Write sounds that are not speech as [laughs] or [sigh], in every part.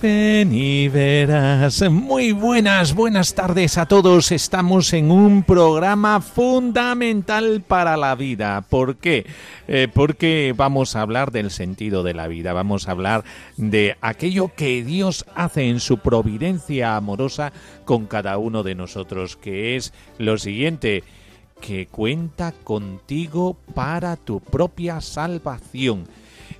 ven y verás. Muy buenas, buenas tardes a todos. Estamos en un programa fundamental para la vida. ¿Por qué? Eh, porque vamos a hablar del sentido de la vida. Vamos a hablar de aquello que Dios hace en su providencia amorosa con cada uno de nosotros, que es lo siguiente que cuenta contigo para tu propia salvación.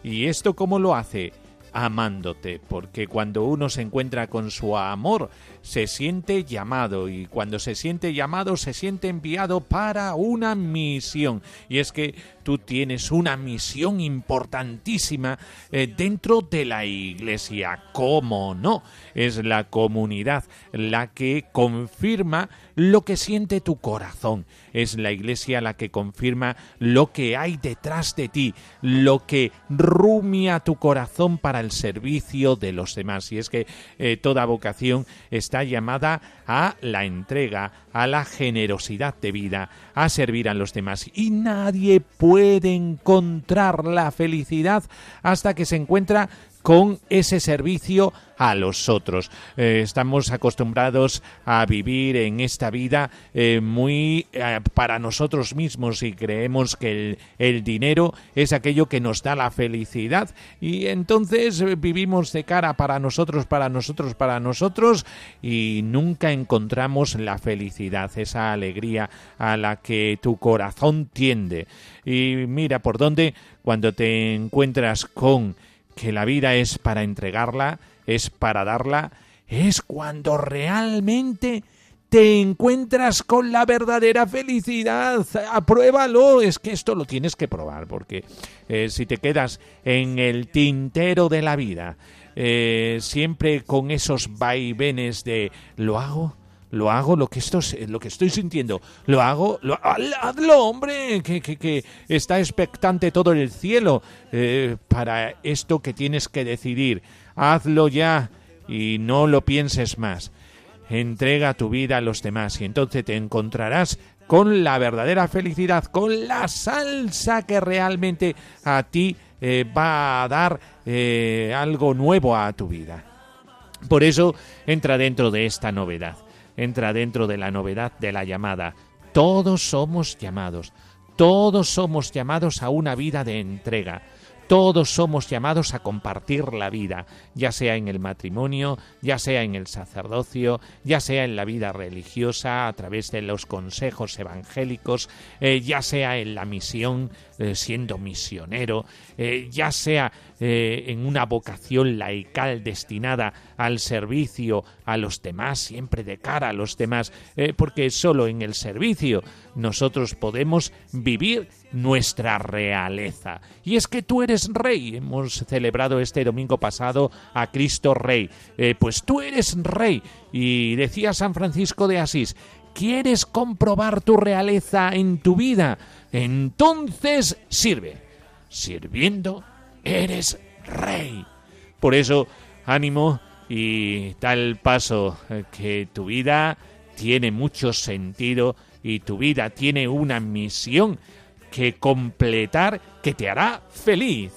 ¿Y esto cómo lo hace? Amándote, porque cuando uno se encuentra con su amor, se siente llamado y cuando se siente llamado se siente enviado para una misión. Y es que tú tienes una misión importantísima eh, dentro de la iglesia. ¿Cómo no? Es la comunidad la que confirma lo que siente tu corazón. Es la iglesia la que confirma lo que hay detrás de ti, lo que rumia tu corazón para el servicio de los demás. Y es que eh, toda vocación está llamada a la entrega, a la generosidad de vida, a servir a los demás. Y nadie puede encontrar la felicidad hasta que se encuentra con ese servicio a los otros. Eh, estamos acostumbrados a vivir en esta vida eh, muy eh, para nosotros mismos y creemos que el, el, dinero es aquello que nos da la felicidad y entonces vivimos de cara para nosotros, para nosotros, para nosotros y nunca encontramos la felicidad, esa alegría a la que tu corazón tiende. Y mira por dónde cuando te encuentras con que la vida es para entregarla, es para darla, es cuando realmente te encuentras con la verdadera felicidad. Apruébalo, es que esto lo tienes que probar, porque eh, si te quedas en el tintero de la vida, eh, siempre con esos vaivenes de ¿lo hago? Lo hago, lo que, esto, lo que estoy sintiendo, lo hago, lo, hazlo, hombre, que, que, que, está expectante todo el cielo eh, para esto que tienes que decidir. Hazlo ya y no lo pienses más. Entrega tu vida a los demás y entonces te encontrarás con la verdadera felicidad, con la salsa que realmente a ti eh, va a dar eh, algo nuevo a tu vida. Por eso entra dentro de esta novedad entra dentro de la novedad de la llamada. Todos somos llamados, todos somos llamados a una vida de entrega. Todos somos llamados a compartir la vida, ya sea en el matrimonio, ya sea en el sacerdocio, ya sea en la vida religiosa, a través de los consejos evangélicos, eh, ya sea en la misión, eh, siendo misionero, eh, ya sea en una vocación laical destinada al servicio a los demás, siempre de cara a los demás, porque solo en el servicio nosotros podemos vivir nuestra realeza. Y es que tú eres rey. Hemos celebrado este domingo pasado a Cristo Rey. Eh, pues tú eres rey. Y decía San Francisco de Asís, ¿quieres comprobar tu realeza en tu vida? Entonces sirve. Sirviendo, eres rey. Por eso, ánimo y tal paso eh, que tu vida tiene mucho sentido y tu vida tiene una misión que completar que te hará feliz.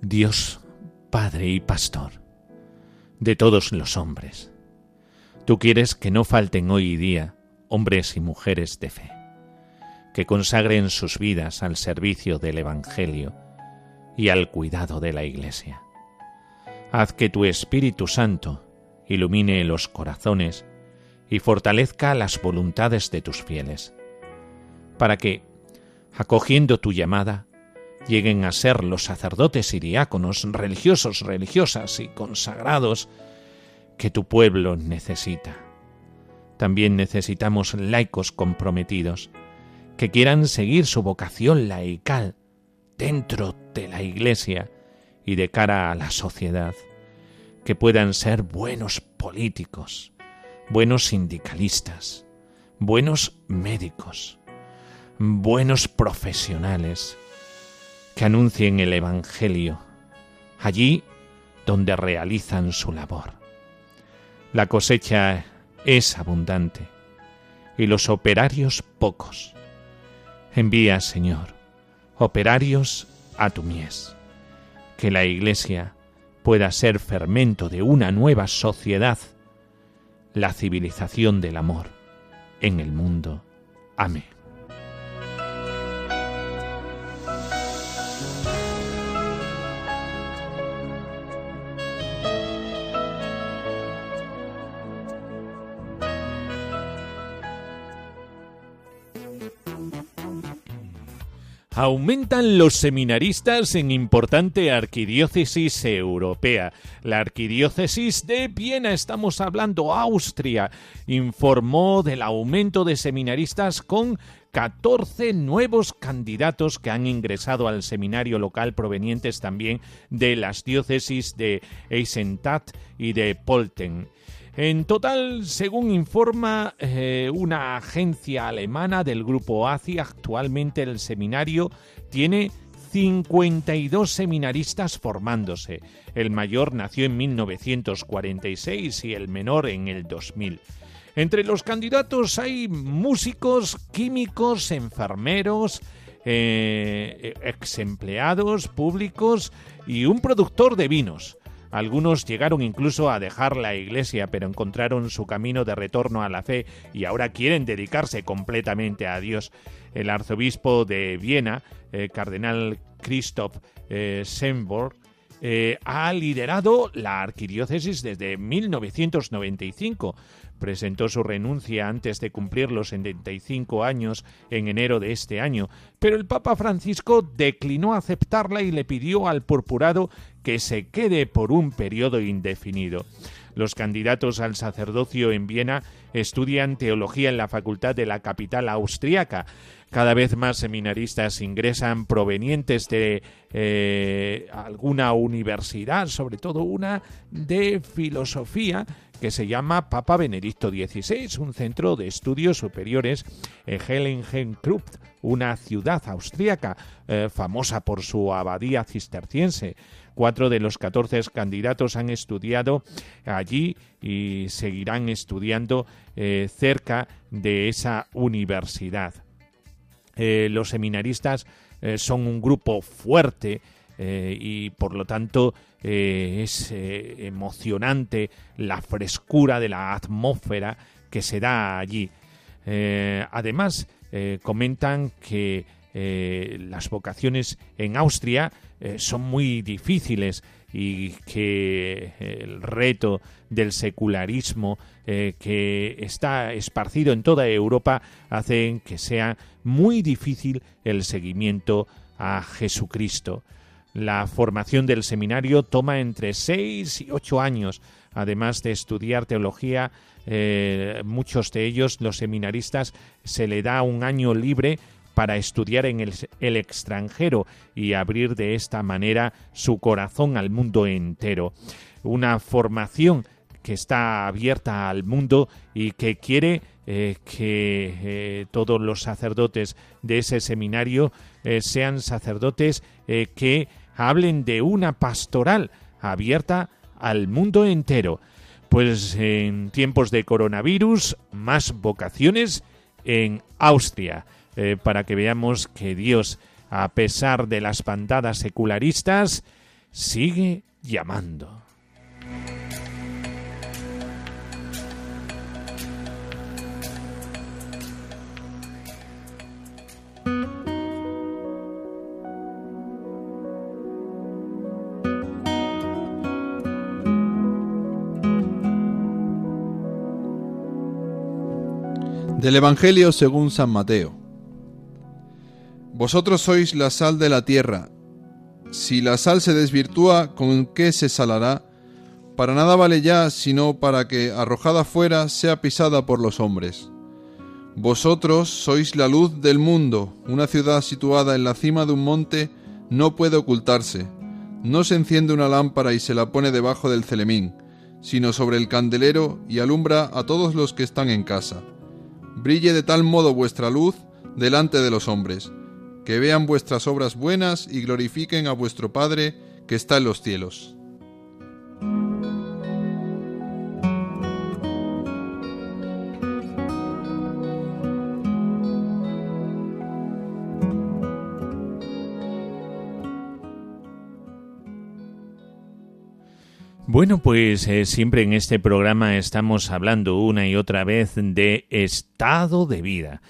Dios, Padre y Pastor de todos los hombres. Tú quieres que no falten hoy día hombres y mujeres de fe, que consagren sus vidas al servicio del Evangelio y al cuidado de la Iglesia. Haz que tu Espíritu Santo ilumine los corazones y fortalezca las voluntades de tus fieles, para que, acogiendo tu llamada, lleguen a ser los sacerdotes y diáconos, religiosos, religiosas y consagrados que tu pueblo necesita. También necesitamos laicos comprometidos, que quieran seguir su vocación laical dentro de la Iglesia y de cara a la sociedad, que puedan ser buenos políticos, buenos sindicalistas, buenos médicos, buenos profesionales, que anuncien el Evangelio allí donde realizan su labor. La cosecha es abundante y los operarios pocos. Envía, Señor, operarios a tu mies, que la Iglesia pueda ser fermento de una nueva sociedad, la civilización del amor en el mundo. Amén. Aumentan los seminaristas en importante arquidiócesis europea. La arquidiócesis de Viena, estamos hablando Austria, informó del aumento de seminaristas con 14 nuevos candidatos que han ingresado al seminario local provenientes también de las diócesis de Eisenstadt y de Polten. En total, según informa eh, una agencia alemana del grupo ACI, actualmente el seminario tiene 52 seminaristas formándose. El mayor nació en 1946 y el menor en el 2000. Entre los candidatos hay músicos, químicos, enfermeros, eh, ex empleados públicos y un productor de vinos. Algunos llegaron incluso a dejar la iglesia, pero encontraron su camino de retorno a la fe y ahora quieren dedicarse completamente a Dios. El arzobispo de Viena, eh, cardenal Christoph eh, eh, ha liderado la arquidiócesis desde 1995. Presentó su renuncia antes de cumplir los 75 años en enero de este año, pero el Papa Francisco declinó aceptarla y le pidió al purpurado que se quede por un periodo indefinido. Los candidatos al sacerdocio en Viena estudian teología en la facultad de la capital austriaca. Cada vez más seminaristas ingresan provenientes de eh, alguna universidad, sobre todo una de filosofía que se llama Papa Benedicto XVI, un centro de estudios superiores en Hellingenkrupp, una ciudad austríaca eh, famosa por su abadía cisterciense. Cuatro de los catorce candidatos han estudiado allí y seguirán estudiando eh, cerca de esa universidad. Eh, los seminaristas eh, son un grupo fuerte y por lo tanto es emocionante la frescura de la atmósfera que se da allí. además, comentan que las vocaciones en Austria son muy difíciles y que el reto del secularismo eh, que está esparcido en toda Europa hacen que sea muy difícil el seguimiento a Jesucristo. La formación del seminario toma entre seis y ocho años. Además de estudiar teología, eh, muchos de ellos, los seminaristas, se le da un año libre para estudiar en el, extranjero y abrir de esta manera su corazón al mundo entero. Una formación que está abierta al mundo y que quiere eh, que eh, todos los sacerdotes de ese seminario eh, sean sacerdotes que hablen de una pastoral abierta al mundo entero. Pues en tiempos de coronavirus, más vocaciones en Austria. Eh, para que veamos que Dios, a pesar de las bandadas secularistas, sigue llamando. Del Evangelio según San Mateo. Vosotros sois la sal de la tierra. Si la sal se desvirtúa, ¿con qué se salará? Para nada vale ya, sino para que, arrojada fuera, sea pisada por los hombres. Vosotros sois la luz del mundo. Una ciudad situada en la cima de un monte no puede ocultarse. No se enciende una lámpara y se la pone debajo del celemín, sino sobre el candelero y alumbra a todos los que están en casa brille de tal modo vuestra luz delante de los hombres, que vean vuestras obras buenas y glorifiquen a vuestro Padre que está en los cielos. Bueno, pues eh, siempre en este programa estamos hablando una y otra vez de estado de vida.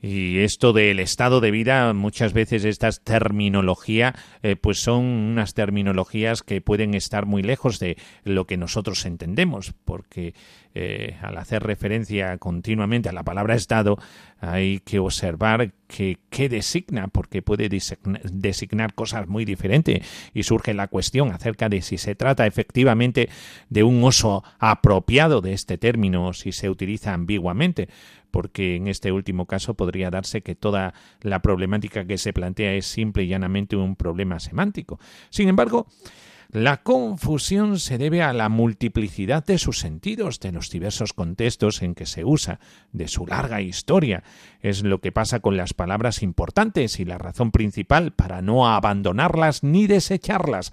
Y esto del estado de vida, muchas veces estas terminología, eh, pues son unas terminologías que pueden estar muy lejos de lo que nosotros entendemos, porque eh, al hacer referencia continuamente a la palabra estado, hay que observar que qué designa, porque puede designar cosas muy diferentes y surge la cuestión acerca de si se trata efectivamente de un uso apropiado de este término o si se utiliza ambiguamente porque en este último caso podría darse que toda la problemática que se plantea es simple y llanamente un problema semántico. Sin embargo, la confusión se debe a la multiplicidad de sus sentidos, de los diversos contextos en que se usa, de su larga historia. Es lo que pasa con las palabras importantes y la razón principal para no abandonarlas ni desecharlas.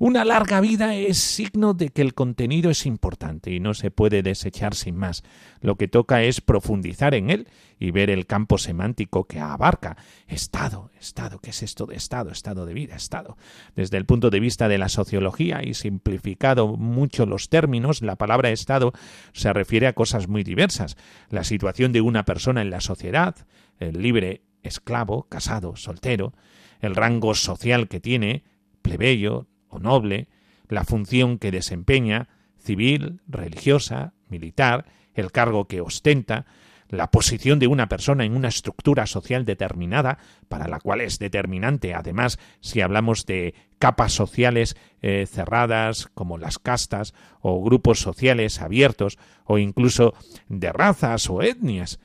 Una larga vida es signo de que el contenido es importante y no se puede desechar sin más. Lo que toca es profundizar en él y ver el campo semántico que abarca. Estado, estado, ¿qué es esto de estado? Estado de vida, estado. Desde el punto de vista de la sociología y simplificado mucho los términos, la palabra estado se refiere a cosas muy diversas. La situación de una persona en la sociedad, el libre, esclavo, casado, soltero, el rango social que tiene, plebeyo, o noble, la función que desempeña, civil, religiosa, militar, el cargo que ostenta, la posición de una persona en una estructura social determinada, para la cual es determinante, además, si hablamos de capas sociales eh, cerradas, como las castas, o grupos sociales abiertos, o incluso de razas o etnias.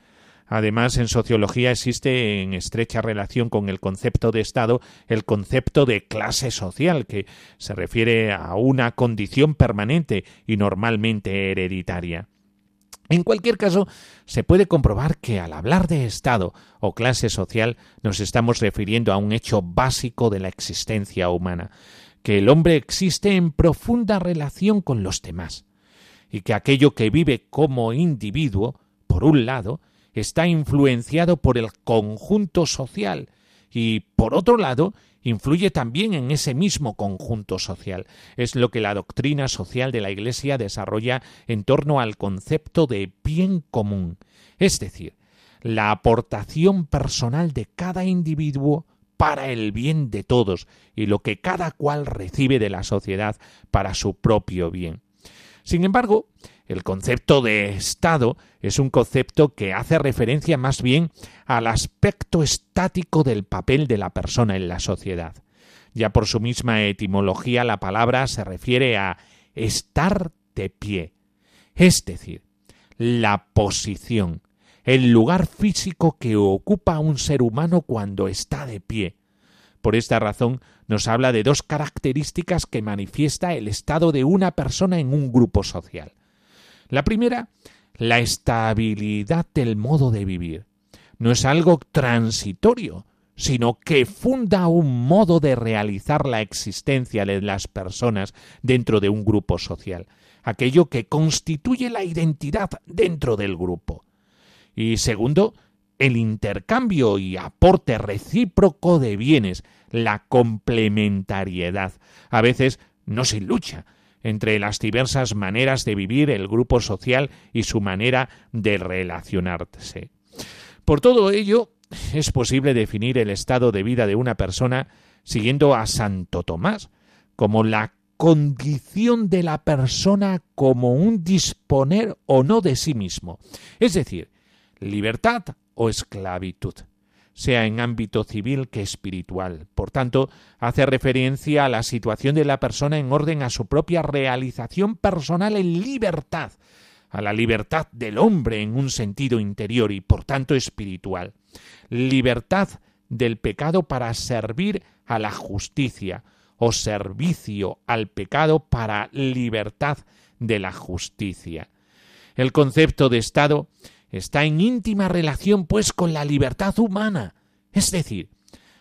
Además, en sociología existe en estrecha relación con el concepto de Estado el concepto de clase social, que se refiere a una condición permanente y normalmente hereditaria. En cualquier caso, se puede comprobar que al hablar de Estado o clase social nos estamos refiriendo a un hecho básico de la existencia humana, que el hombre existe en profunda relación con los demás, y que aquello que vive como individuo, por un lado, está influenciado por el conjunto social y, por otro lado, influye también en ese mismo conjunto social. Es lo que la doctrina social de la Iglesia desarrolla en torno al concepto de bien común, es decir, la aportación personal de cada individuo para el bien de todos y lo que cada cual recibe de la sociedad para su propio bien. Sin embargo, el concepto de Estado es un concepto que hace referencia más bien al aspecto estático del papel de la persona en la sociedad. Ya por su misma etimología la palabra se refiere a estar de pie, es decir, la posición, el lugar físico que ocupa un ser humano cuando está de pie. Por esta razón nos habla de dos características que manifiesta el estado de una persona en un grupo social. La primera, la estabilidad del modo de vivir. No es algo transitorio, sino que funda un modo de realizar la existencia de las personas dentro de un grupo social, aquello que constituye la identidad dentro del grupo. Y segundo, el intercambio y aporte recíproco de bienes, la complementariedad. A veces no sin lucha, entre las diversas maneras de vivir el grupo social y su manera de relacionarse. Por todo ello, es posible definir el estado de vida de una persona siguiendo a Santo Tomás como la condición de la persona como un disponer o no de sí mismo, es decir, libertad o esclavitud sea en ámbito civil que espiritual. Por tanto, hace referencia a la situación de la persona en orden a su propia realización personal en libertad, a la libertad del hombre en un sentido interior y por tanto espiritual. Libertad del pecado para servir a la justicia o servicio al pecado para libertad de la justicia. El concepto de Estado está en íntima relación pues con la libertad humana, es decir,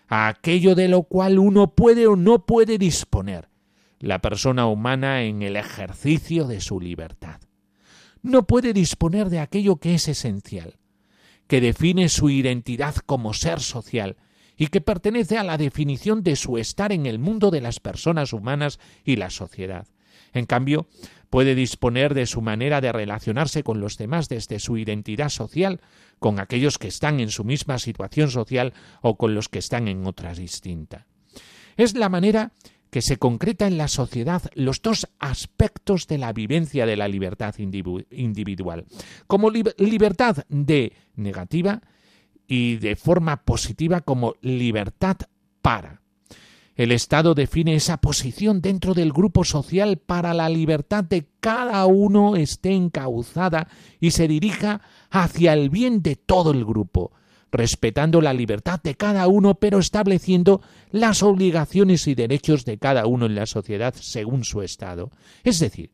aquello de lo cual uno puede o no puede disponer, la persona humana en el ejercicio de su libertad. No puede disponer de aquello que es esencial, que define su identidad como ser social y que pertenece a la definición de su estar en el mundo de las personas humanas y la sociedad. En cambio, puede disponer de su manera de relacionarse con los demás desde su identidad social, con aquellos que están en su misma situación social o con los que están en otra distinta. Es la manera que se concreta en la sociedad los dos aspectos de la vivencia de la libertad individual, como libertad de negativa y de forma positiva como libertad para. El Estado define esa posición dentro del grupo social para la libertad de cada uno esté encauzada y se dirija hacia el bien de todo el grupo, respetando la libertad de cada uno, pero estableciendo las obligaciones y derechos de cada uno en la sociedad según su estado. Es decir,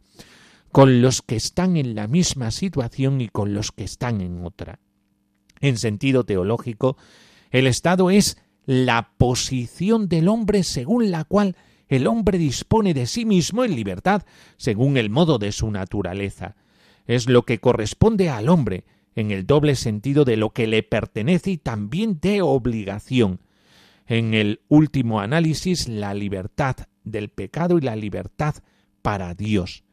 con los que están en la misma situación y con los que están en otra. En sentido teológico, el Estado es la posición del hombre según la cual el hombre dispone de sí mismo en libertad según el modo de su naturaleza. Es lo que corresponde al hombre en el doble sentido de lo que le pertenece y también de obligación. En el último análisis, la libertad del pecado y la libertad para Dios.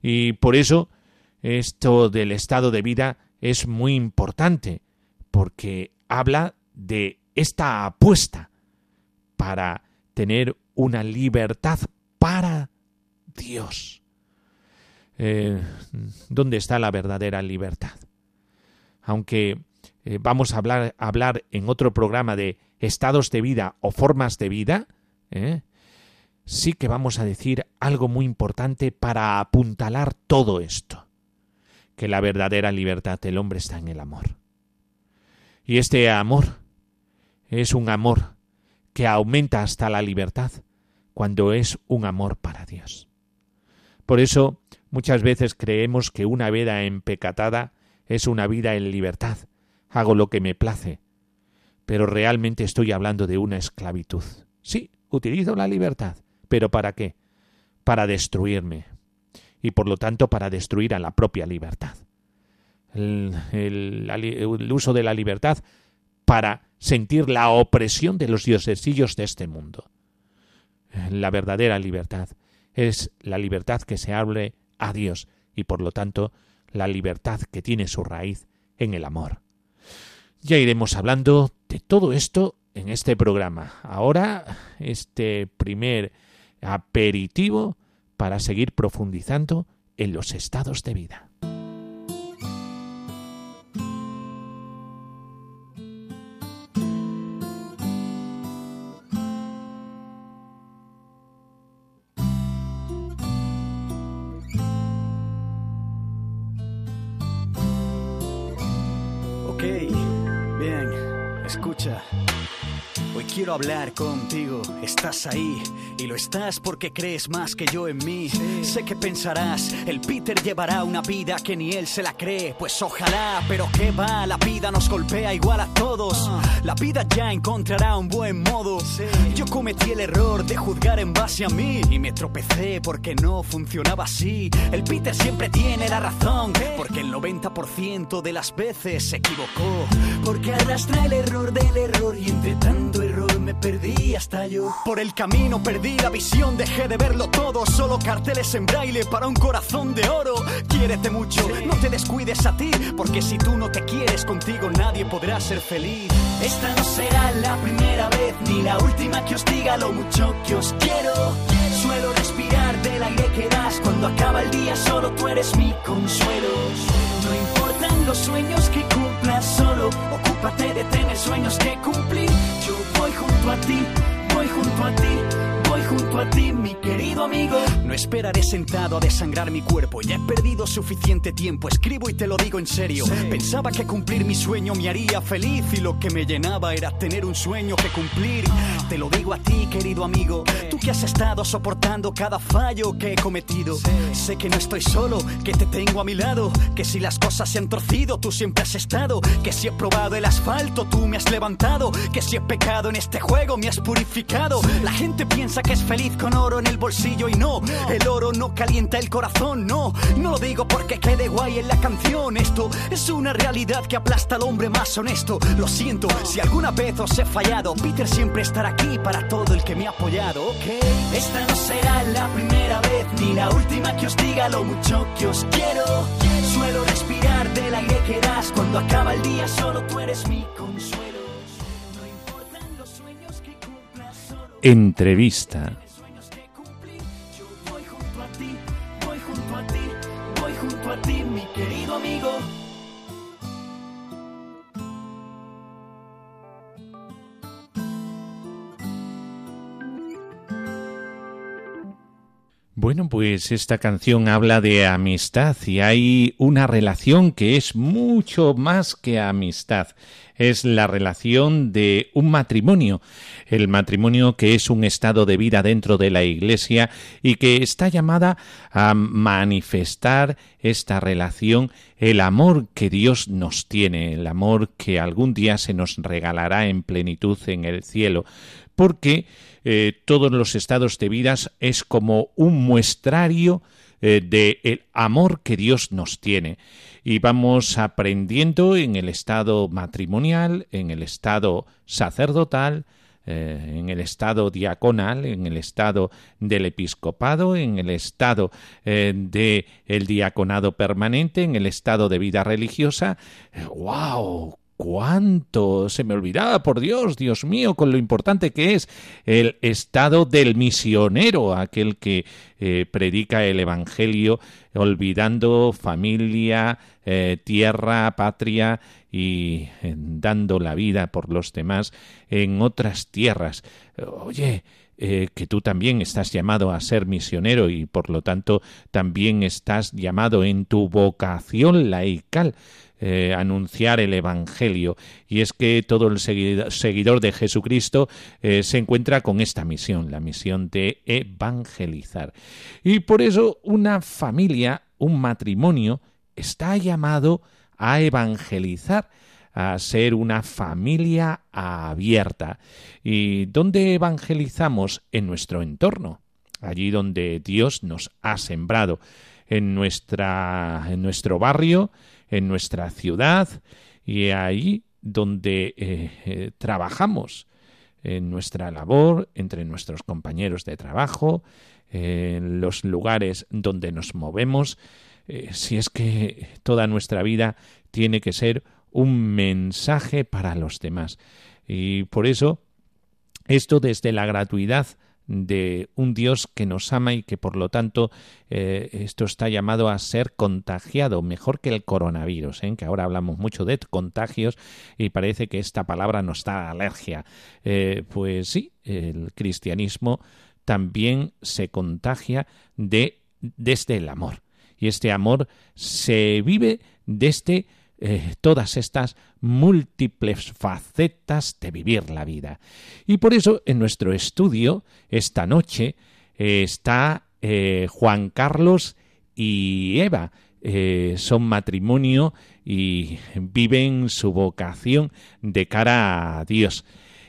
Y por eso esto del estado de vida es muy importante, porque habla de esta apuesta para tener una libertad para Dios. Eh, ¿Dónde está la verdadera libertad? Aunque eh, vamos a hablar, hablar, en otro programa de estados de vida o formas de vida, ¿eh? sí que vamos a decir algo muy importante para apuntalar todo esto, que la verdadera libertad del hombre está en el amor. Y este amor es un amor que aumenta hasta la libertad cuando es un amor para Dios. Por eso muchas veces creemos que una vida empecatada es una vida en libertad, hago lo que me place, pero realmente estoy hablando de una esclavitud. Sí, utilizo la libertad, pero ¿para qué? Para destruirme, y por lo tanto para destruir a la propia libertad. El, el uso de la libertad para sentir la opresión de los diosesillos de este mundo. La verdadera libertad es la libertad que se hable a Dios y por lo tanto la libertad que tiene su raíz en el amor. Ya iremos hablando de todo esto en este programa. Ahora este primer aperitivo para seguir profundizando en los estados de vida. Quiero hablar contigo. Estás ahí y lo estás porque crees más que yo en mí. Sé que pensarás, el Peter llevará una vida que ni él se la cree. Pues ojalá, pero qué va, la vida nos golpea igual a todos. Ah. La vida ya encontrará un buen modo. Yo cometí el error de juzgar en base a mí y me tropecé porque no funcionaba así. El Peter siempre tiene la razón porque el 90% de las veces se equivocó. Porque arrastra el error del error y entre tanto me perdí hasta yo. Por el camino perdí la visión, dejé de verlo todo. Solo carteles en braille para un corazón de oro. Quiérete mucho, no te descuides a ti, porque si tú no te quieres contigo, nadie podrá ser feliz. Esta no será la primera vez ni la última que os diga lo mucho que os quiero. Suelo respirar del aire que das cuando acaba el día, solo tú eres mi consuelo. No importan los sueños que ocúpate de tener sueños que cumplir. Yo voy junto a ti, voy junto a ti junto a ti, mi querido amigo. No esperaré sentado a desangrar mi cuerpo. Ya he perdido suficiente tiempo. Escribo y te lo digo en serio. Pensaba que cumplir mi sueño me haría feliz y lo que me llenaba era tener un sueño que cumplir. Te lo digo a ti, querido amigo. Tú que has estado soportando cada fallo que he cometido. Sé que no estoy solo, que te tengo a mi lado. Que si las cosas se han torcido, tú siempre has estado. Que si he probado el asfalto, tú me has levantado. Que si he pecado en este juego, me has purificado. La gente piensa que es feliz con oro en el bolsillo y no, el oro no calienta el corazón, no, no lo digo porque quede guay en la canción, esto es una realidad que aplasta al hombre más honesto, lo siento, si alguna vez os he fallado, Peter siempre estará aquí para todo el que me ha apoyado, ok, esta no será la primera vez ni la última que os diga lo mucho que os quiero, suelo respirar del aire que das, cuando acaba el día solo tú eres mi consuelo. Entrevista. Bueno, pues esta canción habla de amistad y hay una relación que es mucho más que amistad es la relación de un matrimonio, el matrimonio que es un estado de vida dentro de la Iglesia y que está llamada a manifestar esta relación, el amor que Dios nos tiene, el amor que algún día se nos regalará en plenitud en el cielo, porque eh, todos los estados de vida es como un muestrario eh, del amor que Dios nos tiene y vamos aprendiendo en el estado matrimonial, en el estado sacerdotal, eh, en el estado diaconal, en el estado del episcopado, en el estado eh, del diaconado permanente, en el estado de vida religiosa. ¡Wow! cuánto se me olvidaba, por Dios, Dios mío, con lo importante que es el estado del misionero, aquel que eh, predica el Evangelio, olvidando familia, eh, tierra, patria y eh, dando la vida por los demás en otras tierras. Oye, que tú también estás llamado a ser misionero y por lo tanto también estás llamado en tu vocación laical eh, anunciar el Evangelio. Y es que todo el seguidor de Jesucristo eh, se encuentra con esta misión, la misión de evangelizar. Y por eso una familia, un matrimonio, está llamado a evangelizar a ser una familia abierta. ¿Y dónde evangelizamos? En nuestro entorno, allí donde Dios nos ha sembrado, en, nuestra, en nuestro barrio, en nuestra ciudad y ahí donde eh, eh, trabajamos, en nuestra labor, entre nuestros compañeros de trabajo, en los lugares donde nos movemos, eh, si es que toda nuestra vida tiene que ser un mensaje para los demás. Y por eso, esto desde la gratuidad de un Dios que nos ama y que por lo tanto eh, esto está llamado a ser contagiado mejor que el coronavirus, ¿eh? que ahora hablamos mucho de contagios y parece que esta palabra nos da alergia. Eh, pues sí, el cristianismo también se contagia de desde el amor y este amor se vive desde eh, todas estas múltiples facetas de vivir la vida. Y por eso en nuestro estudio esta noche eh, está eh, Juan Carlos y Eva. son matrimonio y viven su vocación de cara a Dios.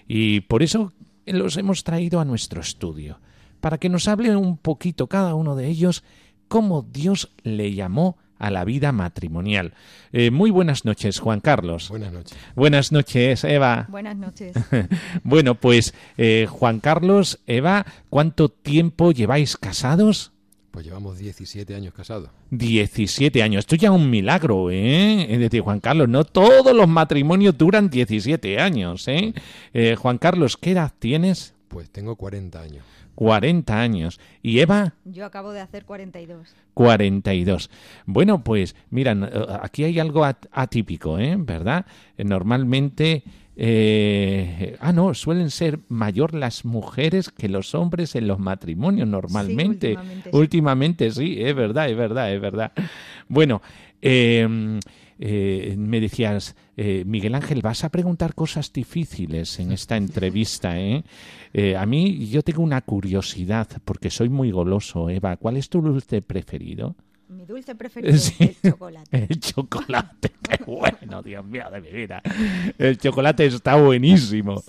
Y por eso los hemos traído a nuestro estudio, para que nos hable un poquito cada uno de ellos cómo Dios le llamó a la vida matrimonial. Eh, muy buenas noches, Juan Carlos. Buenas noches. Buenas noches, Eva. [laughs] Buenas noches. [laughs] bueno, pues eh, Juan Carlos, Eva, ¿cuánto tiempo lleváis casados? Pues llevamos 17 años casados. 17 años. Esto ya es un milagro, ¿eh? Es decir, Juan Carlos, no todos los matrimonios duran 17 años, ¿eh? eh Juan Carlos, ¿qué edad tienes? Pues tengo 40 años. 40 años. ¿Y Eva? Yo acabo de hacer 42. 42. Bueno, pues mira, eh, aquí hay algo atípico, ¿eh? ¿Verdad? Normalmente... Eh, ah, no, suelen ser mayor las mujeres que los hombres en los matrimonios normalmente. últimamente, sí. es verdad, es verdad, es verdad. Bueno, eh, eh, me decías, eh, Miguel Ángel, vas a preguntar cosas difíciles en esta entrevista. ¿eh? ¿eh? a mí yo tengo una curiosidad porque soy muy goloso, Eva. ¿Cuál es tu dulce preferido? Mi dulce [laughs] preferido es el chocolate. [laughs] El chocolate, [laughs] qué bueno, Dios mío de mi vida. El chocolate está buenísimo.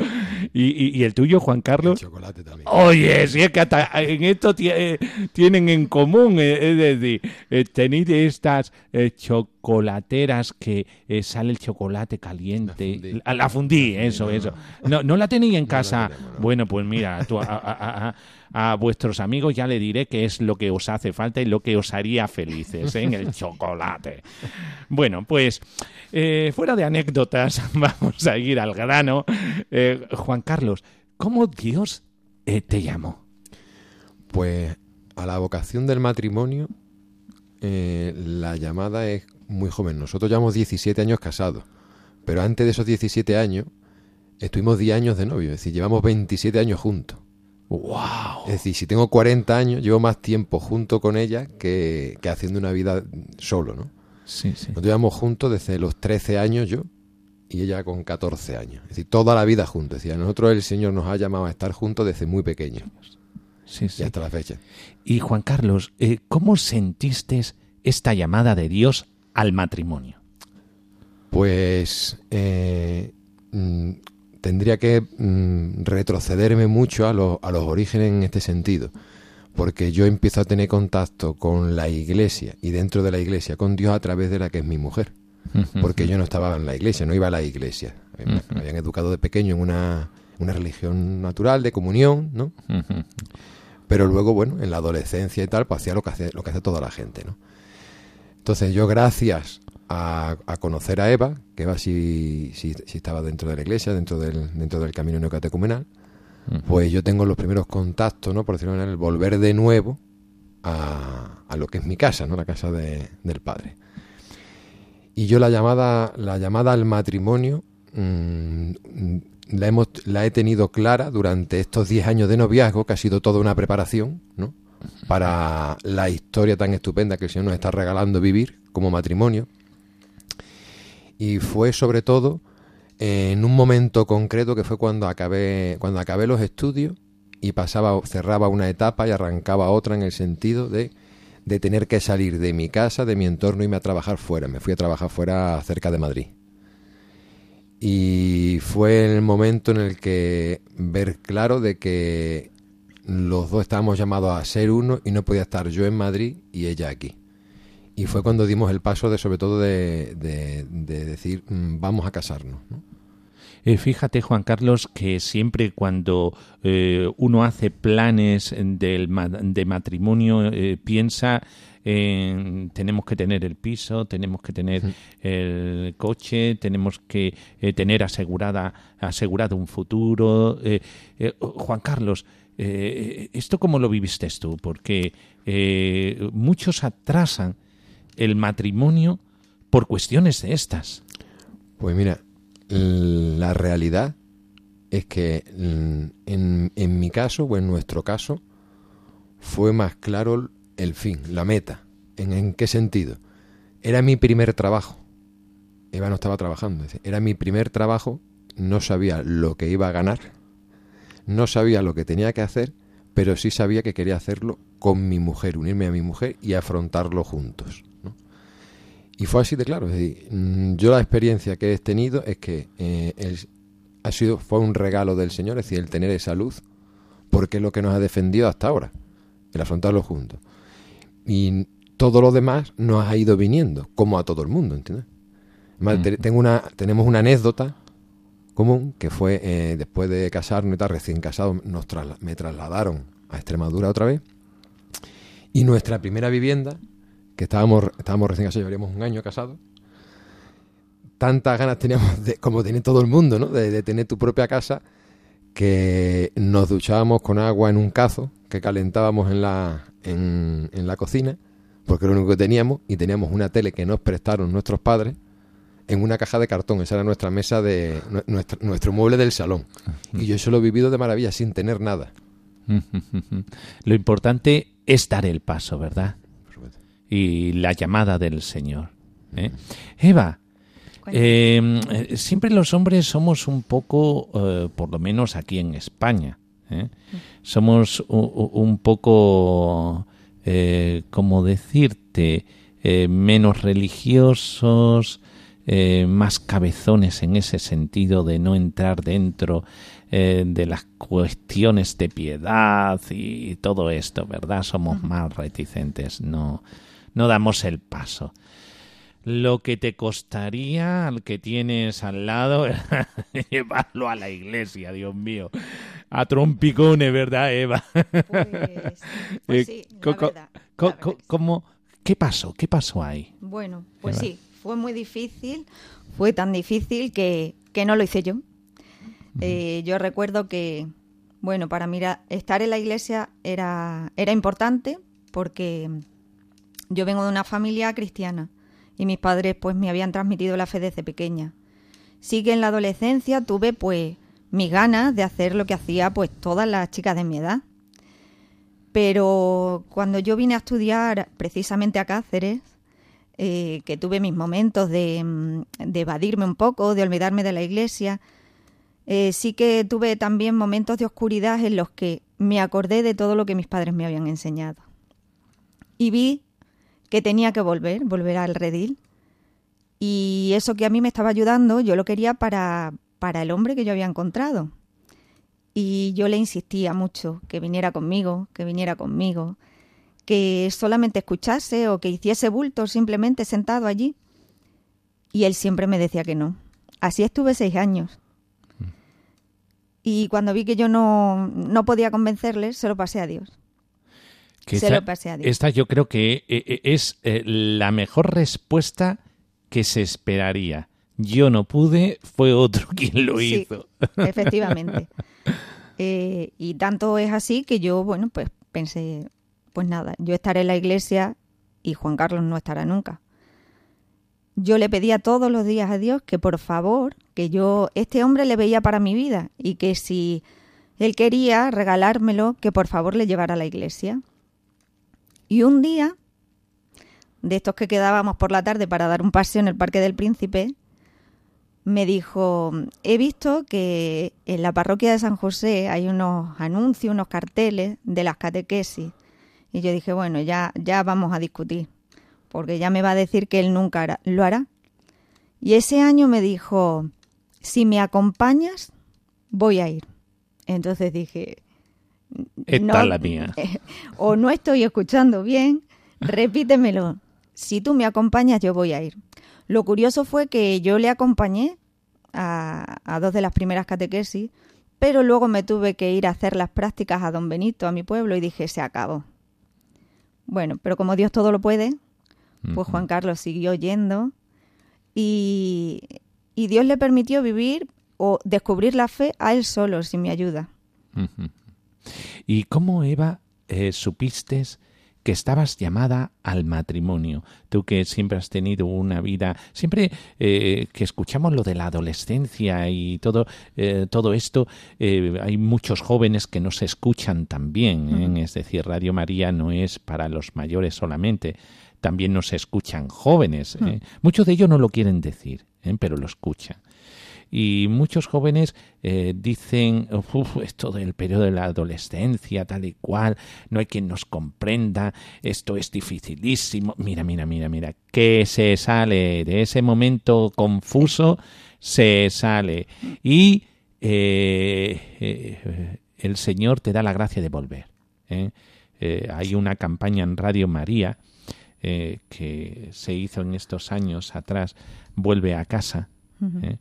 ¿Y, y, el tuyo, Juan Carlos? El chocolate también. Oye, si es que en esto eh, tienen en común, eh, es decir, eh, tenéis estas chocolateras que sale el chocolate caliente. La fundí, eso, eso. No, no la tenéis en casa. Bueno, pues mira, tú, a vuestros amigos ya le diré qué es lo que os hace falta y lo que os haría felices ¿eh? en el chocolate. Bueno, pues eh, fuera de anécdotas, [laughs] vamos a ir al grano. Eh, Juan Carlos, ¿cómo Dios te llamó? Pues a la vocación del matrimonio, la llamada es muy joven. Nosotros llevamos 17 años casados, pero antes de esos 17 años estuvimos 10 años de novio, es decir, llevamos 27 años juntos. ¡Wow! Es decir, si tengo 40 años, llevo más tiempo junto con ella que, haciendo una vida solo, ¿no? Sí, sí. Nos llevamos juntos desde los 13 años yo y ella con 14 años. Es decir, toda la vida juntos. Es decir, a nosotros el Señor nos ha llamado a estar juntos desde muy pequeños. Sí, sí. Y hasta la fecha. Y Juan Carlos, eh, ¿cómo sentiste esta llamada de Dios al matrimonio? Pues eh, mm, tendría que mm, retrocederme mucho a, a los orígenes en este sentido, porque yo empiezo a tener contacto con la iglesia y dentro de la iglesia con Dios a través de la que es mi mujer, porque yo no estaba en la iglesia, no iba a la iglesia, me, habían educado de pequeño en una, una religión natural de comunión, ¿no? Pero luego, bueno, en la adolescencia y tal, pues hacía lo que hace, lo que hace toda la gente, ¿no? Entonces yo, gracias a, conocer a Eva, que Eva sí, sí, estaba dentro de la iglesia, dentro del, dentro del camino neocatecumenal, pues yo tengo los primeros contactos, ¿no? por decirlo de manera, el volver de nuevo a, a, lo que es mi casa, ¿no? la casa de, del padre. Y yo la llamada, la llamada al matrimonio mm, la, hemos, la he tenido clara durante estos 10 años de noviazgo, que ha sido toda una preparación, ¿no? para la historia tan estupenda que el Señor nos está regalando vivir como matrimonio y fue sobre todo en un momento concreto que fue cuando acabé, cuando acabé los estudios y pasaba, cerraba una etapa y arrancaba otra en el sentido de, de tener que salir de mi casa, de mi entorno, y irme a trabajar fuera. Me fui a trabajar fuera cerca de Madrid. Y fue el momento en el que ver claro de que los dos estábamos llamados a ser uno y no podía estar yo en Madrid y ella aquí. Y fue cuando dimos el paso de, sobre todo, de, decir, mm, vamos a casarnos. Eh, fíjate, Juan Carlos, que siempre cuando eh, uno hace planes del, de matrimonio, eh, piensa en tenemos que tener el piso, tenemos que tener el coche, tenemos que tener asegurada, asegurado un futuro. Juan Carlos, ¿esto cómo lo viviste tú? Porque muchos atrasan el matrimonio por cuestiones de estas? Pues mira, la realidad es que en, en, mi caso o en nuestro caso fue más claro el fin, la meta. ¿En, en qué sentido? Era mi primer trabajo. Eva no estaba trabajando. Era mi primer trabajo. No sabía lo que iba a ganar. No sabía lo que tenía que hacer. Pero sí sabía que quería hacerlo con mi mujer, unirme a mi mujer y afrontarlo juntos. Y fue así de claro. Mm, yo la experiencia que he tenido es que eh, ha sido, fue un regalo del Señor, es decir, el tener esa luz, porque es lo que nos ha defendido hasta ahora, el afrontarlo juntos. Y todo lo demás nos ha ido viniendo, como a todo el mundo, ¿entiendes? tengo una, tenemos una anécdota común que fue eh, después de casarnos y tal, recién casado, nos me trasladaron a Extremadura otra vez. Y nuestra primera vivienda, que estábamos, estábamos recién casados, llevaríamos un año casados, tantas ganas teníamos, de, como tiene todo el mundo, ¿no? De, tener tu propia casa, que nos duchábamos con agua en un cazo que calentábamos en la, en, en la cocina, porque era lo único que teníamos, y teníamos una tele que nos prestaron nuestros padres en una caja de cartón. Esa era nuestra mesa de nuestro, nuestro mueble del salón. Y yo eso lo he vivido de maravilla sin tener nada. lo importante es dar el paso, ¿verdad? Y la llamada del Señor. ¿eh? Eva, eh, siempre los hombres somos un poco, eh, por lo menos aquí en España, somos un poco, como decirte, menos religiosos, eh, más cabezones en ese sentido de no entrar dentro eh, de las cuestiones de piedad y todo esto, ¿verdad? Somos más reticentes, no, no damos el paso. Lo que te costaría al que tienes al lado [laughs] llevarlo a la iglesia, Dios mío. A trompicones, ¿verdad, Eva? Pues, pues sí, ¿Qué pasó? ¿Qué pasó ahí? Bueno, pues sí, fue muy difícil, fue tan difícil que, no lo hice yo. Eh, yo recuerdo que, bueno, para mí estar en la iglesia era, era importante porque yo vengo de una familia cristiana y mis padres pues me habían transmitido la fe desde pequeña. Sí que en la adolescencia tuve pues mis ganas de hacer lo que hacía pues todas las chicas de mi edad. Pero cuando yo vine a estudiar precisamente a Cáceres, eh, que tuve mis momentos mm, de, evadirme un poco, de olvidarme de la iglesia. Eh, sí que tuve también momentos de oscuridad en los que me acordé de todo lo que mis padres me habían enseñado. Y vi que tenía que volver, volver al redil. Y eso que a mí me estaba ayudando, yo lo quería para, para el hombre que yo había encontrado. Y yo le insistía mucho que viniera conmigo, que viniera conmigo que solamente escuchase o que hiciese bulto simplemente sentado allí. Y él siempre me decía que no. Así estuve seis años. Y cuando vi que yo no, no podía convencerle, se lo pasé a Dios. Se lo pasé a Dios. Esta yo creo que eh, eh, es eh, la mejor respuesta que se esperaría. Yo no pude, fue otro [laughs] quien lo hizo. Efectivamente. [laughs] y tanto es así que yo, bueno, pues pensé, pues nada, yo estaré en la iglesia y Juan Carlos no estará nunca. Yo le pedía todos los días a Dios que por favor, que yo este hombre le veía para mi vida y que si él quería regalármelo, que por favor le llevara a la iglesia. Y un día, de estos que quedábamos por la tarde para dar un paseo en el Parque del Príncipe, me dijo, he visto que en la parroquia de San José hay unos anuncios, unos carteles de las catequesis y yo dije, bueno, ya, ya vamos a discutir, porque ya me va a decir que él nunca lo hará. Y ese año me dijo, si me acompañas, voy a ir. Entonces dije, Esta la mía. [laughs] o no estoy escuchando bien, repítemelo. Si tú me acompañas, yo voy a ir. Lo curioso fue que yo le acompañé a, a dos de las primeras catequesis, pero luego me tuve que ir a hacer las prácticas a Don Benito, a mi pueblo, y dije, se acabó. Bueno, pero como Dios todo lo puede, pues Juan Carlos siguió yendo y, Dios le permitió vivir o descubrir la fe a él solo, sin mi ayuda. ¿Y cómo, Eva, eh, supiste que estabas llamada al matrimonio. Tú que siempre has tenido una vida, siempre eh, que escuchamos lo de la adolescencia y todo, eh, todo esto, eh, hay muchos jóvenes que nos escuchan también. Es decir, Radio María no es para los mayores solamente, también nos escuchan jóvenes. Muchos de ellos no lo quieren decir, pero lo escuchan y muchos jóvenes eh, dicen, Uf, esto del periodo de la adolescencia, tal y cual, no hay quien nos comprenda, esto es dificilísimo. Mira, mira, mira, mira, que se sale de ese momento confuso, se sale. Y eh, eh, el Señor te da la gracia de volver. hay una campaña en Radio María eh, que se hizo en estos años atrás, Vuelve a casa, ¿eh?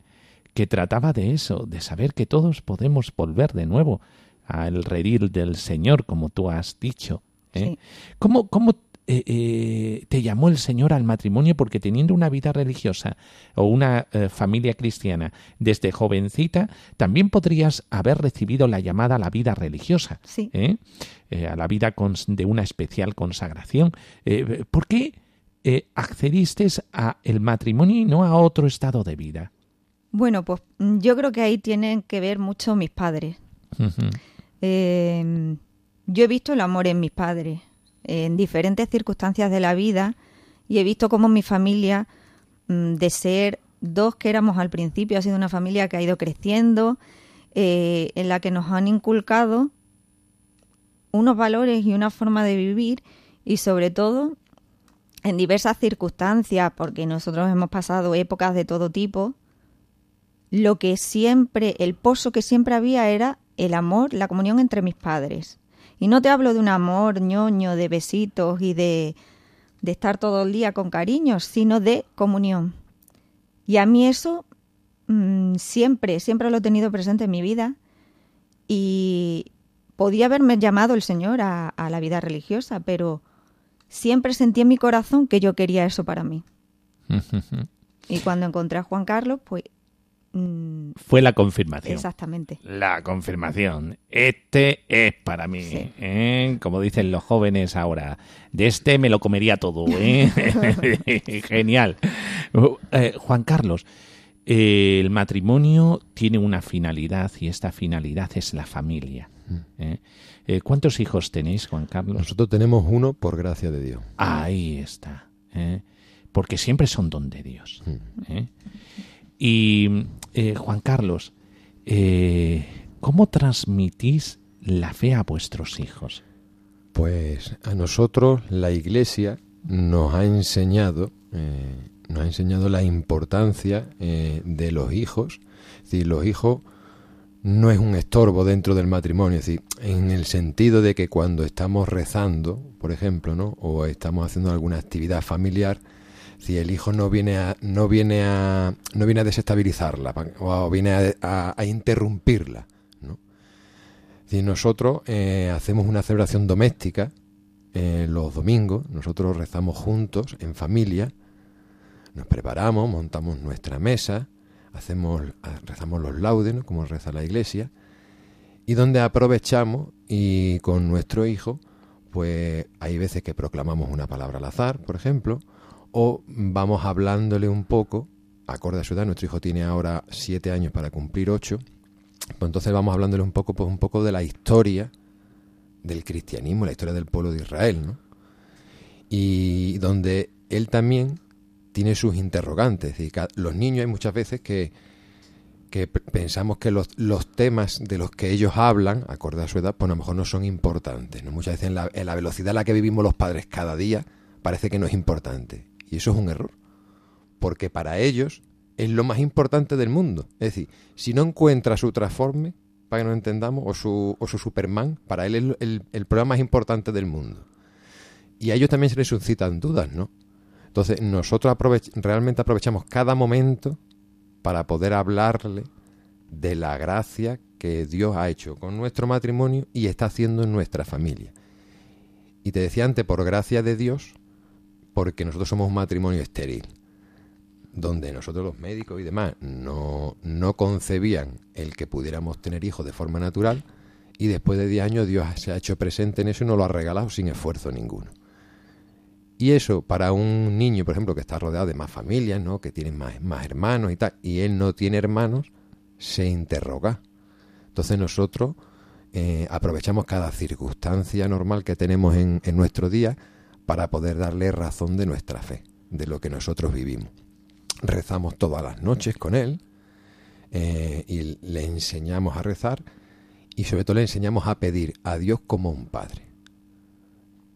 Que trataba de eso, de saber que todos podemos volver de nuevo al redil del Señor, como tú has dicho. ¿eh? ¿Cómo, cómo eh, eh, te llamó el Señor al matrimonio porque teniendo una vida religiosa o una eh, familia cristiana desde jovencita, también podrías haber recibido la llamada a la vida religiosa, a la vida de una especial consagración. ¿Por qué accediste a el matrimonio y no a otro estado de vida? Bueno, pues mm, yo creo que ahí tienen que ver mucho mis padres. yo he visto el amor en mis padres en diferentes circunstancias de la vida y he visto cómo mi familia, mm, de ser dos que éramos al principio, ha sido una familia que ha ido creciendo, eh, en la que nos han inculcado unos valores y una forma de vivir y sobre todo en diversas circunstancias, porque nosotros hemos pasado épocas de todo tipo, lo que siempre, el pozo que siempre había era el amor, la comunión entre mis padres. Y no te hablo de un amor ñoño, de besitos y de, de estar todo el día con cariños, sino de comunión. Y a mí eso mm, siempre, siempre lo he tenido presente en mi vida y podía haberme llamado el Señor a, a la vida religiosa, pero siempre sentí en mi corazón que yo quería eso para mí. [laughs] y cuando encontré a Juan Carlos, pues Mm. Fue la confirmación. Exactamente. La confirmación. Este es para mí. ¿eh? Como dicen los jóvenes ahora. De este me lo comería todo. ¿eh? [laughs] Genial. Eh, Juan Carlos, el matrimonio tiene una finalidad y esta finalidad es la familia. Mm. ¿Cuántos hijos tenéis, Juan Carlos? Nosotros tenemos uno por gracia de Dios. Ahí está. Porque siempre son don de Dios. Mm. Y eh, Juan Carlos, eh, ¿cómo transmitís la fe a vuestros hijos? Pues a nosotros la Iglesia nos ha enseñado, eh, nos ha enseñado la importancia de los hijos. Es los hijos no es un estorbo dentro del matrimonio, es decir, en el sentido de que cuando estamos rezando, por ejemplo, ¿no? o estamos haciendo alguna actividad familiar, si el hijo no viene a, no viene a, no viene a desestabilizarla o viene a, interrumpirla. ¿no? Si nosotros eh, hacemos una celebración doméstica eh, los domingos, nosotros rezamos juntos, en familia, nos preparamos, montamos nuestra mesa, hacemos, rezamos los laudes, como reza la iglesia, y donde aprovechamos y con nuestro hijo, pues hay veces que proclamamos una palabra al azar, por ejemplo, o vamos hablándole un poco, acorde a su edad, nuestro hijo tiene ahora siete años para cumplir ocho, pues entonces vamos hablándole un poco, pues un poco de la historia del cristianismo, la historia del pueblo de Israel, ¿no? Y donde él también tiene sus interrogantes. Los niños hay muchas veces que, que pensamos que los, los, temas de los que ellos hablan, acorde a su edad, pues a lo mejor no son importantes. Muchas veces en la, en la velocidad a la que vivimos los padres cada día, parece que no es importante. Y eso es un error. Porque para ellos es lo más importante del mundo. Es decir, si no encuentra su transforme, para que nos entendamos, o su, o su Superman, para él es el, el, problema más importante del mundo. Y a ellos también se les suscitan dudas, ¿no? Entonces, nosotros realmente aprovechamos cada momento para poder hablarle de la gracia que Dios ha hecho con nuestro matrimonio y está haciendo en nuestra familia. Y te decía antes, por gracia de Dios, porque nosotros somos un matrimonio estéril, donde nosotros los médicos y demás no, no concebían el que pudiéramos tener hijos de forma natural, y después de 10 años Dios se ha hecho presente en eso y nos lo ha regalado sin esfuerzo ninguno. Y eso para un niño, por ejemplo, que está rodeado de más familias, ¿no? que tiene más, más hermanos y tal, y él no tiene hermanos, se interroga. Entonces nosotros eh, aprovechamos cada circunstancia normal que tenemos en, en nuestro día para poder darle razón de nuestra fe, de lo que nosotros vivimos. Rezamos todas las noches con Él eh, y le enseñamos a rezar y sobre todo le enseñamos a pedir a Dios como un Padre,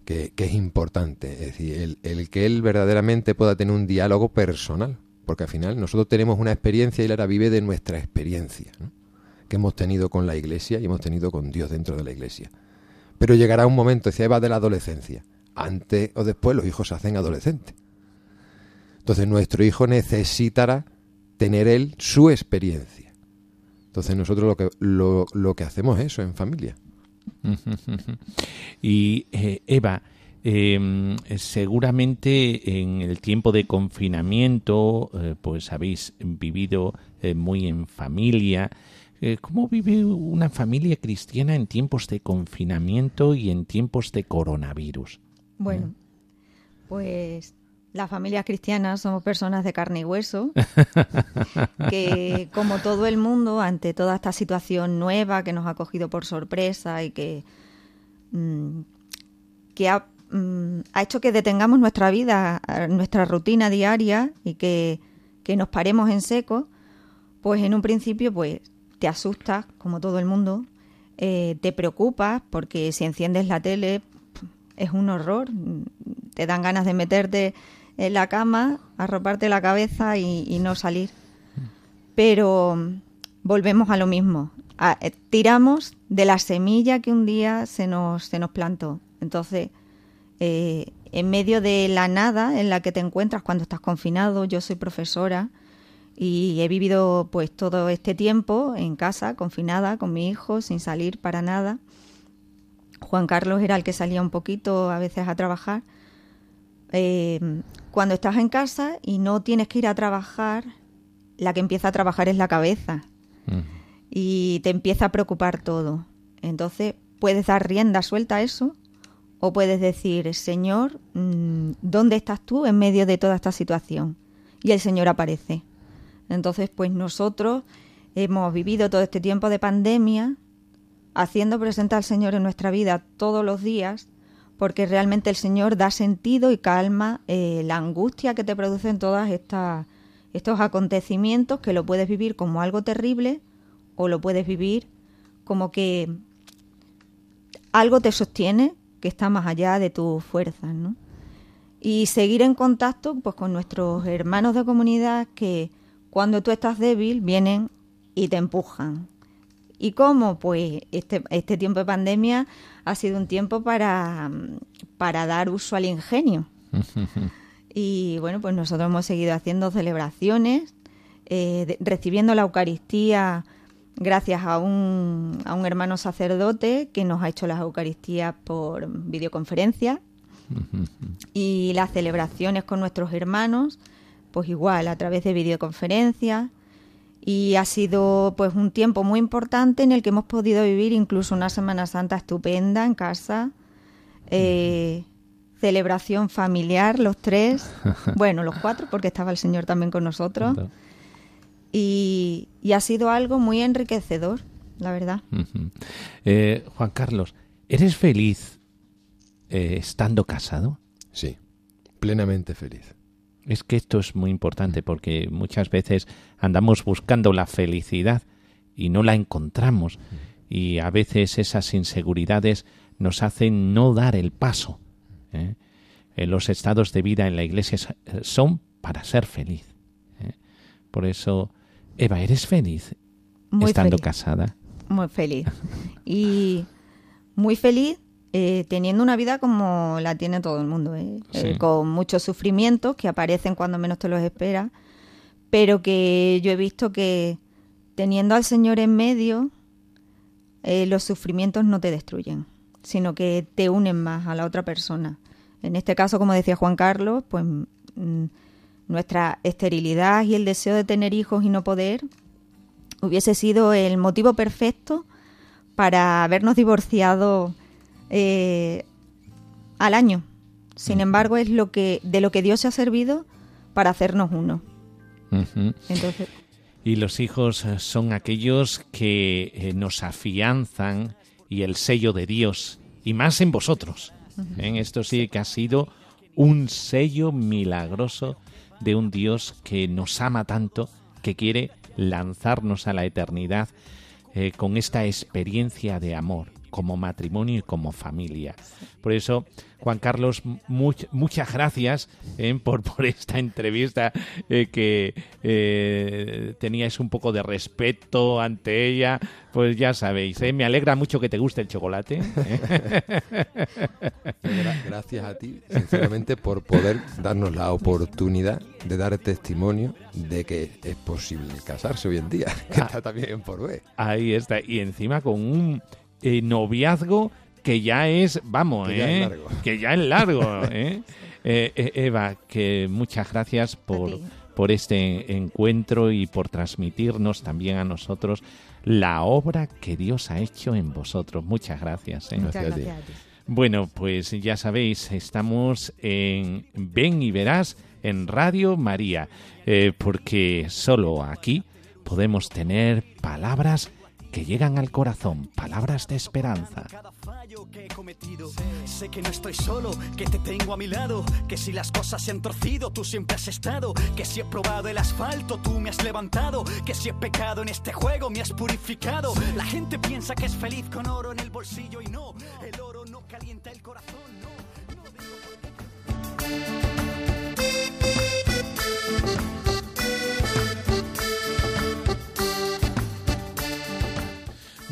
que, es importante, es decir, el, que Él verdaderamente pueda tener un diálogo personal, porque al final nosotros tenemos una experiencia y Él ahora vive de nuestra experiencia, que hemos tenido con la Iglesia y hemos tenido con Dios dentro de la Iglesia. Pero llegará un momento, decía Eva de la adolescencia, antes o después los hijos se hacen adolescentes. Entonces nuestro hijo necesitará tener él su experiencia. Entonces nosotros lo que, lo, lo que hacemos es eso en familia. [laughs] y eh, Eva, eh, seguramente en el tiempo de confinamiento, eh, pues habéis vivido eh, muy en familia. ¿Cómo vive una familia cristiana en tiempos de confinamiento y en tiempos de coronavirus? Bueno, pues las familias cristianas somos personas de carne y hueso, [laughs] que como todo el mundo, ante toda esta situación nueva que nos ha cogido por sorpresa y que, mm, que ha, mm, ha hecho que detengamos nuestra vida, nuestra rutina diaria y que, que nos paremos en seco, pues en un principio pues te asustas, como todo el mundo, eh, te preocupas porque si enciendes la tele es un horror, te dan ganas de meterte en la cama, arroparte la cabeza y, no salir. Pero volvemos a lo mismo, eh, tiramos de la semilla que un día se nos, se nos plantó. Entonces, eh, en medio de la nada en la que te encuentras cuando estás confinado, yo soy profesora y he vivido pues todo este tiempo en casa, confinada con mi hijo, sin salir para nada. Juan Carlos era el que salía un poquito a veces a trabajar. Eh, cuando estás en casa y no tienes que ir a trabajar, la que empieza a trabajar es la cabeza y te empieza a preocupar todo. Entonces puedes dar rienda suelta a eso o puedes decir, Señor, mm, ¿dónde estás tú en medio de toda esta situación? Y el Señor aparece. Entonces, pues nosotros hemos vivido todo este tiempo de pandemia haciendo presente al Señor en nuestra vida todos los días, porque realmente el Señor da sentido y calma eh, la angustia que te producen todas estas estos acontecimientos que lo puedes vivir como algo terrible o lo puedes vivir como que algo te sostiene que está más allá de tus fuerzas, ¿no? Y seguir en contacto pues con nuestros hermanos de comunidad que cuando tú estás débil vienen y te empujan. ¿Y cómo? Pues este, este tiempo de pandemia ha sido un tiempo para, para dar uso al ingenio. [laughs] Y bueno, pues nosotros hemos seguido haciendo celebraciones, eh, de- recibiendo la Eucaristía gracias a un, a un hermano sacerdote que nos ha hecho las Eucaristías por videoconferencia [laughs] y las celebraciones con nuestros hermanos, pues igual a través de videoconferencia y ha sido pues un tiempo muy importante en el que hemos podido vivir incluso una Semana Santa estupenda en casa, eh, celebración familiar los tres, [laughs] bueno los cuatro porque estaba el Señor también con nosotros y, y ha sido algo muy enriquecedor, la verdad. Eh, Juan Carlos, ¿eres feliz eh, estando casado? Sí, plenamente feliz. Es que esto es muy importante porque muchas veces andamos buscando la felicidad y no la encontramos y a veces esas inseguridades nos hacen no dar el paso. ¿eh? Eh, Los estados de vida en la iglesia eh, son para ser feliz. ¿eh? Por eso, Eva, ¿eres feliz Muy estando feliz. casada? Muy feliz. [laughs] Y muy feliz eh, teniendo una vida como la tiene todo el mundo, ¿eh? Eh, con muchos sufrimientos que aparecen cuando menos te los esperas, pero que yo he visto que teniendo al Señor en medio, eh, los sufrimientos no te destruyen, sino que te unen más a la otra persona. En este caso, como decía Juan Carlos, pues mm, nuestra esterilidad y el deseo de tener hijos y no poder hubiese sido el motivo perfecto para habernos divorciado eh, al año. Sin embargo, es lo que de lo que Dios se ha servido para hacernos uno. Entonces, Y los hijos eh, son aquellos que eh, nos afianzan y el sello de Dios, y más en vosotros. En esto sí que ha sido un sello milagroso de un Dios que nos ama tanto, que quiere lanzarnos a la eternidad eh, con esta experiencia de amor. Como matrimonio y como familia. Por eso, Juan Carlos, muchas gracias eh, por, por esta entrevista eh, que eh, teníais un poco de respeto ante ella. Pues ya sabéis, me alegra mucho que te guste el chocolate. [laughs] Gracias a ti, sinceramente, por poder darnos la oportunidad de dar testimonio de que es posible casarse hoy en día, [laughs] que ah. está también por ver. Ahí está, y encima con un noviazgo que ya es, vamos, que, ya, es ¿eh? largo. [laughs] que ya es largo. ¿eh? Eh, Eva, que muchas gracias por, por este encuentro y por transmitirnos también a nosotros la obra que Dios ha hecho en vosotros. Muchas gracias. Muchas gracias Bueno, pues ya sabéis, estamos en Ven y Verás en Radio María, porque solo aquí podemos tener palabras que llegan al corazón, palabras de esperanza. Cada fallo que he cometido, sé que no estoy solo, que te tengo a mi lado, que si las cosas se han torcido, tú siempre has estado, que si he probado el asfalto, tú me has levantado, que si he pecado en este juego, me has purificado. La gente piensa que es feliz con oro en el bolsillo y no, el oro no calienta el corazón, no.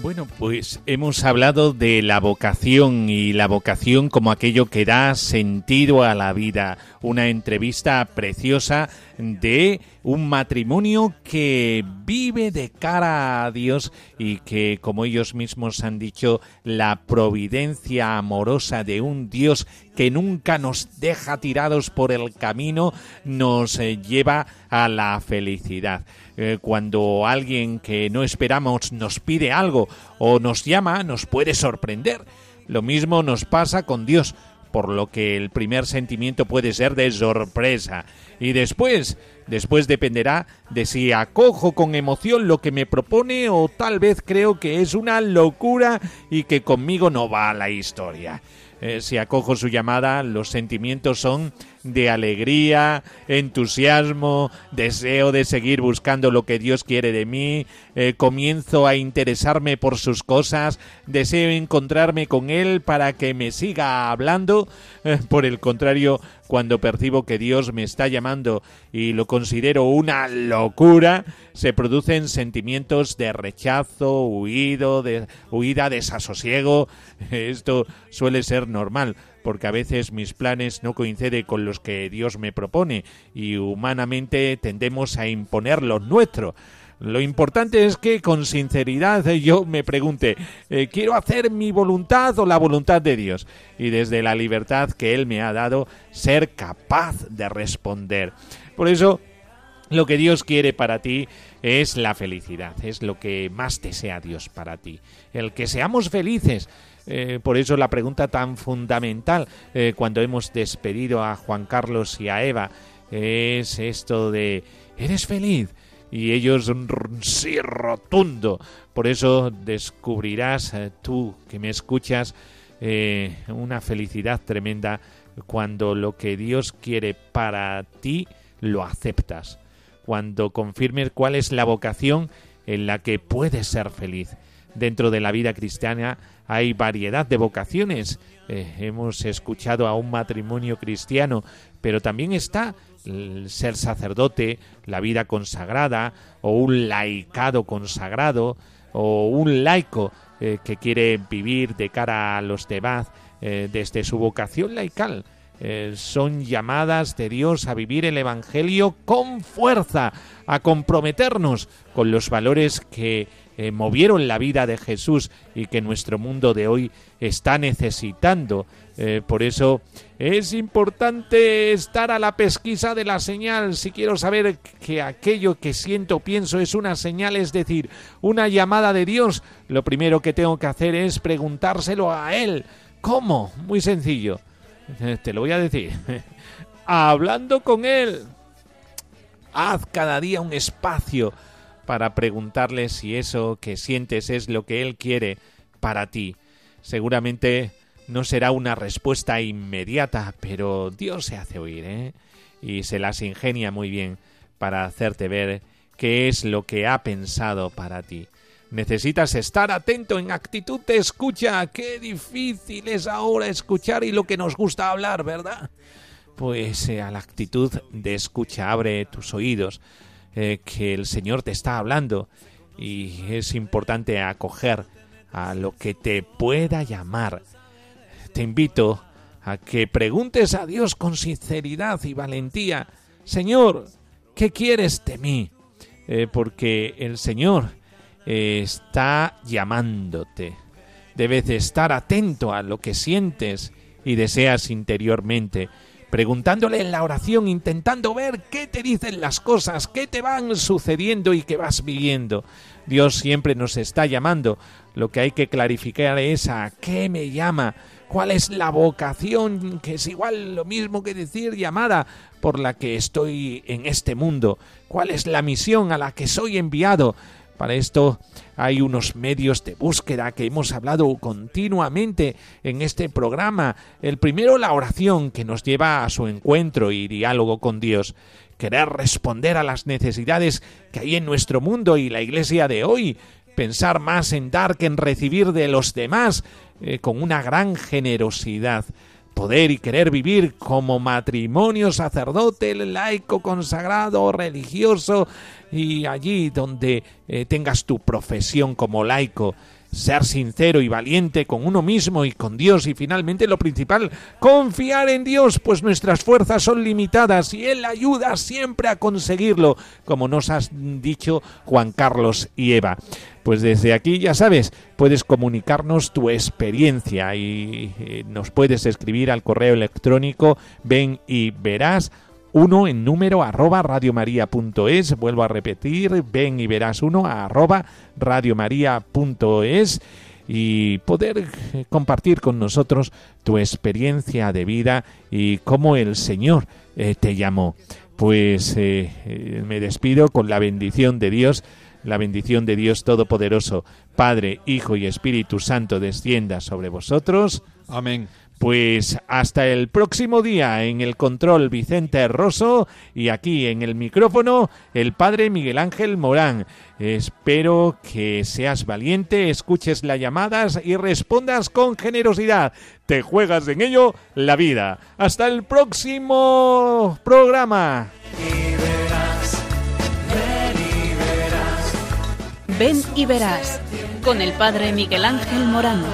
Bueno, pues hemos hablado de la vocación y la vocación como aquello que da sentido a la vida. Una entrevista preciosa de un matrimonio que vive de cara a Dios y que, como ellos mismos han dicho, la providencia amorosa de un Dios que nunca nos deja tirados por el camino nos eh, lleva a la felicidad. Eh, cuando alguien que no esperamos nos pide algo o nos llama, nos puede sorprender. Lo mismo nos pasa con Dios por lo que el primer sentimiento puede ser de sorpresa. Y después, después dependerá de si acojo con emoción lo que me propone o tal vez creo que es una locura y que conmigo no va la historia. Eh, si acojo su llamada, los sentimientos son de alegría, entusiasmo, deseo de seguir buscando lo que Dios quiere de mí, eh, comienzo a interesarme por sus cosas, deseo encontrarme con Él para que me siga hablando. Eh, por el contrario, cuando percibo que Dios me está llamando y lo considero una locura, se producen sentimientos de rechazo, huido, de huida, desasosiego. [laughs] Esto suele ser normal porque a veces mis planes no coinciden con los que Dios me propone y humanamente tendemos a imponer lo nuestro. Lo importante es que con sinceridad yo me pregunte, eh, ¿quiero hacer mi voluntad o la voluntad de Dios? Y desde la libertad que Él me ha dado, ser capaz de responder. Por eso, lo que Dios quiere para ti es la felicidad, es lo que más desea Dios para ti. El que seamos felices, eh, por eso la pregunta tan fundamental eh, cuando hemos despedido a Juan Carlos y a Eva es esto de ¿eres feliz? Y ellos sí rotundo. Por eso descubrirás eh, tú que me escuchas una felicidad tremenda cuando lo que Dios quiere para ti lo aceptas. Cuando confirmes cuál es la vocación en la que puedes ser feliz. Dentro de la vida cristiana hay variedad de vocaciones. Eh, hemos escuchado a un matrimonio cristiano, pero también está el ser sacerdote, la vida consagrada, o un laicado consagrado, o un laico eh, que quiere vivir de cara a los demás eh, desde su vocación laical. Son llamadas de Dios a vivir el Evangelio con fuerza, a comprometernos con los valores que eh, movieron la vida de Jesús y que nuestro mundo de hoy está necesitando. Eh, por eso es importante estar a la pesquisa de la señal. Si quiero saber que aquello que siento, pienso es una señal, es decir, una llamada de Dios, lo primero que tengo que hacer es preguntárselo a Él. ¿Cómo? Muy sencillo. [laughs] Te lo voy a decir. [laughs] Hablando con Él. Haz cada día un espacio para preguntarle si eso que sientes es lo que Él quiere para ti. Seguramente no será una respuesta inmediata, pero Dios se hace oír, ¿eh? Y se las ingenia muy bien para hacerte ver qué es lo que ha pensado para ti. Necesitas estar atento en actitud de escucha. Qué difícil es ahora escuchar y lo que nos gusta hablar, ¿verdad? Pues eh, a la actitud de escucha, abre tus oídos, eh, que el Señor te está hablando y es importante acoger a lo que te pueda llamar. Te invito a que preguntes a Dios con sinceridad y valentía, Señor, ¿qué quieres de mí? Eh, porque el Señor está llamándote. Debes estar atento a lo que sientes y deseas interiormente, preguntándole en la oración, intentando ver qué te dicen las cosas, qué te van sucediendo y qué vas viviendo. Dios siempre nos está llamando. Lo que hay que clarificar es a qué me llama, cuál es la vocación, que es igual lo mismo que decir llamada por la que estoy en este mundo, cuál es la misión a la que soy enviado. Para esto hay unos medios de búsqueda que hemos hablado continuamente en este programa. El primero, la oración que nos lleva a su encuentro y diálogo con Dios. Querer responder a las necesidades que hay en nuestro mundo y la iglesia de hoy. Pensar más en dar que en recibir de los demás eh, con una gran generosidad poder y querer vivir como matrimonio sacerdote, laico, consagrado, religioso, y allí donde eh, tengas tu profesión como laico, ser sincero y valiente con uno mismo y con Dios y finalmente lo principal, confiar en Dios, pues nuestras fuerzas son limitadas y Él ayuda siempre a conseguirlo, como nos has dicho Juan Carlos y Eva. Pues desde aquí, ya sabes, puedes comunicarnos tu experiencia y eh, nos puedes escribir al correo electrónico ven y verás uno en número arroba radiomaria.es. Vuelvo a repetir, ven y verás uno arroba radiomaria.es y poder eh, compartir con nosotros tu experiencia de vida y cómo el Señor eh, te llamó. Pues me despido con la bendición de Dios, la bendición de Dios Todopoderoso, Padre, Hijo y Espíritu Santo descienda sobre vosotros. Amén. Pues hasta el próximo día en el control Vicente Rosso y aquí en el micrófono el padre Miguel Ángel Morán. Espero que seas valiente, escuches las llamadas y respondas con generosidad. Te juegas en ello la vida. Hasta el próximo programa. Ven y verás con el padre Miguel Ángel Morán.